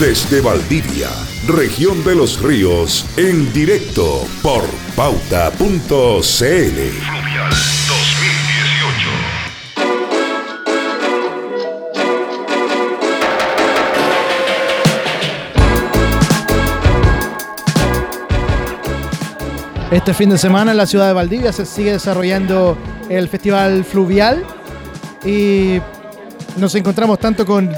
Desde Valdivia, región de los ríos, en directo por pauta.cl. Fluvial 2018. Este fin de semana en la ciudad de Valdivia se sigue desarrollando el Festival Fluvial y nos encontramos tanto con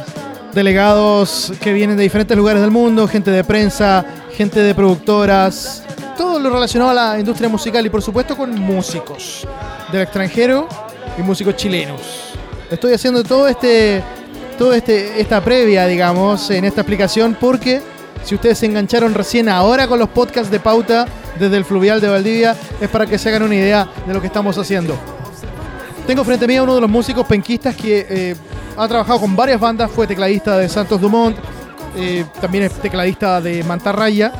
delegados que vienen de diferentes lugares del mundo, gente de prensa, gente de productoras, todo lo relacionado a la industria musical y por supuesto con músicos del extranjero y músicos chilenos. Estoy haciendo todo este, todo este, esta previa, digamos, en esta explicación porque si ustedes se engancharon recién ahora con los podcasts de pauta desde el fluvial de Valdivia, es para que se hagan una idea de lo que estamos haciendo. Tengo frente a mí a uno de los músicos penquistas que eh, ha trabajado con varias bandas, fue tecladista de Santos Dumont, eh, también es tecladista de Mantarraya,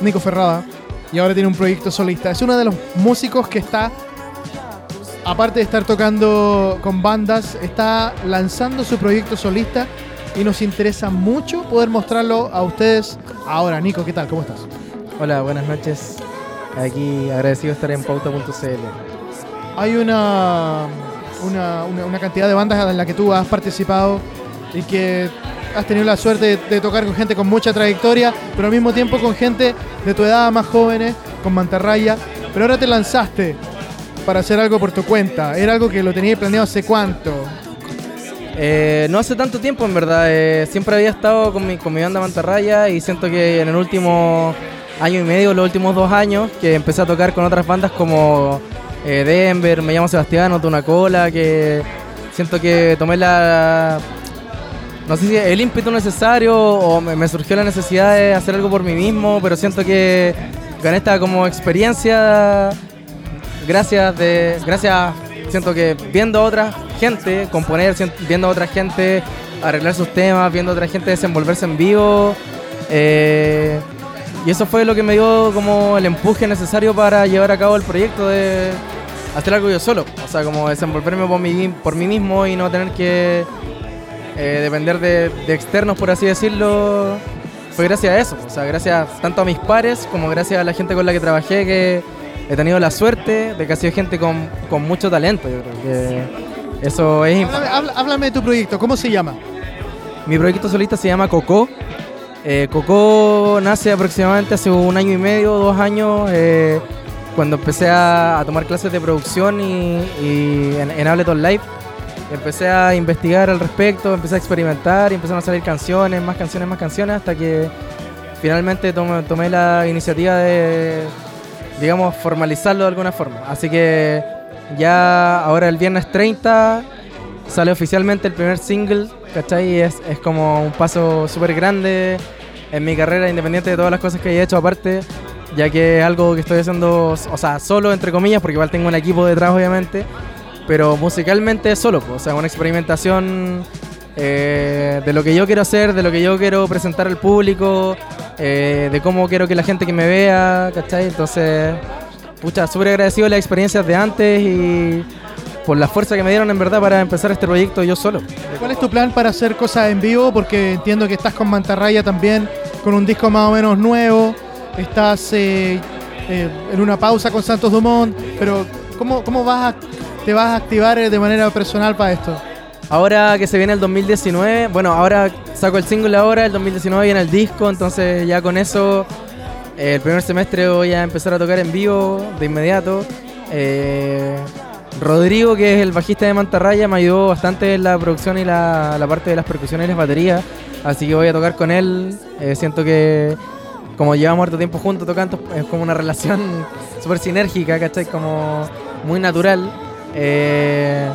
Nico Ferrada, y ahora tiene un proyecto solista. Es uno de los músicos que está, aparte de estar tocando con bandas, está lanzando su proyecto solista y nos interesa mucho poder mostrarlo a ustedes ahora. Nico, ¿qué tal? ¿Cómo estás? Hola, buenas noches. Aquí agradecido de estar en pauta.cl. Hay una una, cantidad de bandas en la que tú has participado y que has tenido la suerte de, tocar con gente con mucha trayectoria, pero al mismo tiempo con gente de tu edad más jóvenes, con Mantarraya. Pero ahora te lanzaste para hacer algo por tu cuenta. ¿Era algo que lo tenías planeado hace cuánto? Eh, no hace tanto tiempo, en verdad. Eh, siempre había estado con mi, con mi banda Mantarraya y siento que en el último año y medio, los últimos dos años, que empecé a tocar con otras bandas como eh, Denver, me llamo Sebastián, noto una cola, que siento que tomé la... No sé si el ímpetu necesario o me, surgió la necesidad de hacer algo por mí mismo, pero siento que gané esta como experiencia gracias de gracias siento que viendo a otra gente componer viendo a otra gente arreglar sus temas viendo a otra gente desenvolverse en vivo eh, y eso fue lo que me dio como el empuje necesario para llevar a cabo el proyecto de hacer algo yo solo. O sea, como desenvolverme por mí, por mí mismo y no tener que eh, depender de, externos, por así decirlo. Fue gracias a eso. O sea, gracias tanto a mis pares como gracias a la gente con la que trabajé que he tenido la suerte de que ha sido gente con, mucho talento. Yo creo que eso es háblame, háblame de tu proyecto. ¿Cómo se llama? Mi proyecto solista se llama Coco eh, Coco nace aproximadamente hace un año y medio, dos años, eh, cuando empecé a, tomar clases de producción y, en, Ableton Live. Empecé a investigar al respecto, empecé a experimentar y empezaron a salir canciones, más canciones, más canciones, hasta que finalmente tomé, tomé la iniciativa de, digamos, formalizarlo de alguna forma. Así que ya ahora el viernes 30 sale oficialmente el primer single ¿cachai? Es, es como un paso súper grande en mi carrera, independiente de todas las cosas que he hecho aparte, ya que es algo que estoy haciendo, o sea, solo entre comillas, porque igual tengo un equipo detrás, obviamente, pero musicalmente solo, o sea, una experimentación eh, de lo que yo quiero hacer, de lo que yo quiero presentar al público, eh, de cómo quiero que la gente que me vea, ¿cachai? Entonces, pucha, súper agradecido de las experiencias de antes y por la fuerza que me dieron en verdad para empezar este proyecto yo solo. ¿Cuál es tu plan para hacer cosas en vivo? Porque entiendo que estás con Mantarraya también, con un disco más o menos nuevo, estás eh, eh, en una pausa con Santos Dumont, pero ¿cómo, cómo vas te vas a activar de manera personal para esto? Ahora que se viene el 2019, bueno, ahora saco el single ahora, el 2019 viene el disco, entonces ya con eso el primer semestre voy a empezar a tocar en vivo de inmediato. Eh, Rodrigo, que es el bajista de Mantarraya, me ayudó bastante en la producción y la, parte de las percusiones y las baterías. Así que voy a tocar con él. Eh, siento que como llevamos harto tiempo juntos tocando, es como una relación súper sinérgica, ¿cachai? Como muy natural. Eh,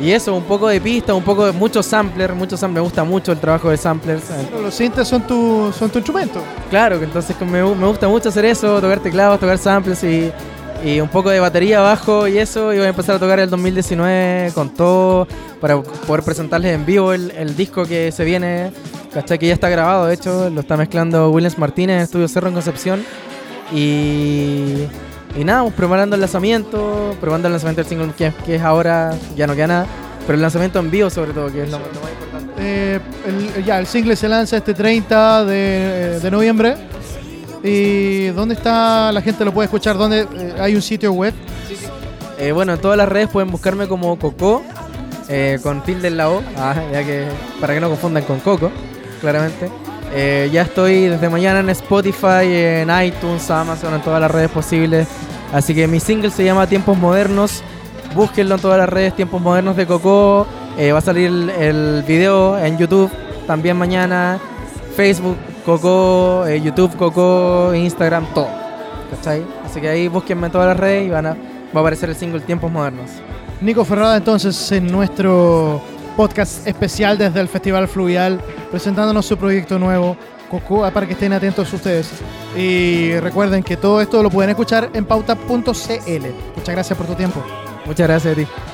Y eso, un poco de pista, un poco de muchos samplers, muchos samplers, me gusta mucho el trabajo de samplers. Los sintes son tu, son tu instrumento. Claro, entonces me, me gusta mucho hacer eso, tocar teclados, tocar samplers y, y un poco de batería abajo y eso. Y voy a empezar a tocar el 2019 con todo para poder presentarles en vivo el, disco que se viene. ¿Cachai? Que ya está grabado, de hecho, lo está mezclando Williams Martínez en Estudio Cerro en Concepción. Y, y nada, pues, preparando el lanzamiento, probando el lanzamiento del single que, es ahora, ya no queda nada, pero el lanzamiento en vivo sobre todo, que es lo, más importante. Eh, el, ya, el single se lanza este 30 de, de noviembre. ¿Y dónde está la gente? ¿Lo puede escuchar? ¿Dónde eh, hay un sitio web? Eh, bueno, en todas las redes pueden buscarme como Coco, eh, con tilde en la O, ah, ya que para que no confundan con Coco, claramente. Eh, ya estoy desde mañana en Spotify, en iTunes, Amazon, en todas las redes posibles. Así que mi single se llama Tiempos Modernos. Búsquenlo en todas las redes, Tiempos Modernos de Coco. Va a salir el, el, video en YouTube también mañana. Facebook, Coco, eh, YouTube, Coco, Instagram, todo. ¿Cachai? Así que ahí búsquenme en todas las redes y van a, va a aparecer el single Tiempos Modernos. Nico Ferrada entonces en nuestro podcast especial desde el Festival Fluvial, presentándonos su proyecto nuevo, Cocoa, para que estén atentos ustedes. Y recuerden que todo esto lo pueden escuchar en pauta.cl. Muchas gracias por tu tiempo. Muchas gracias a ti.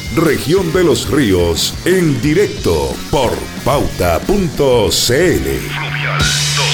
región de los ríos, en directo por pauta.cl. Fluvial 2018.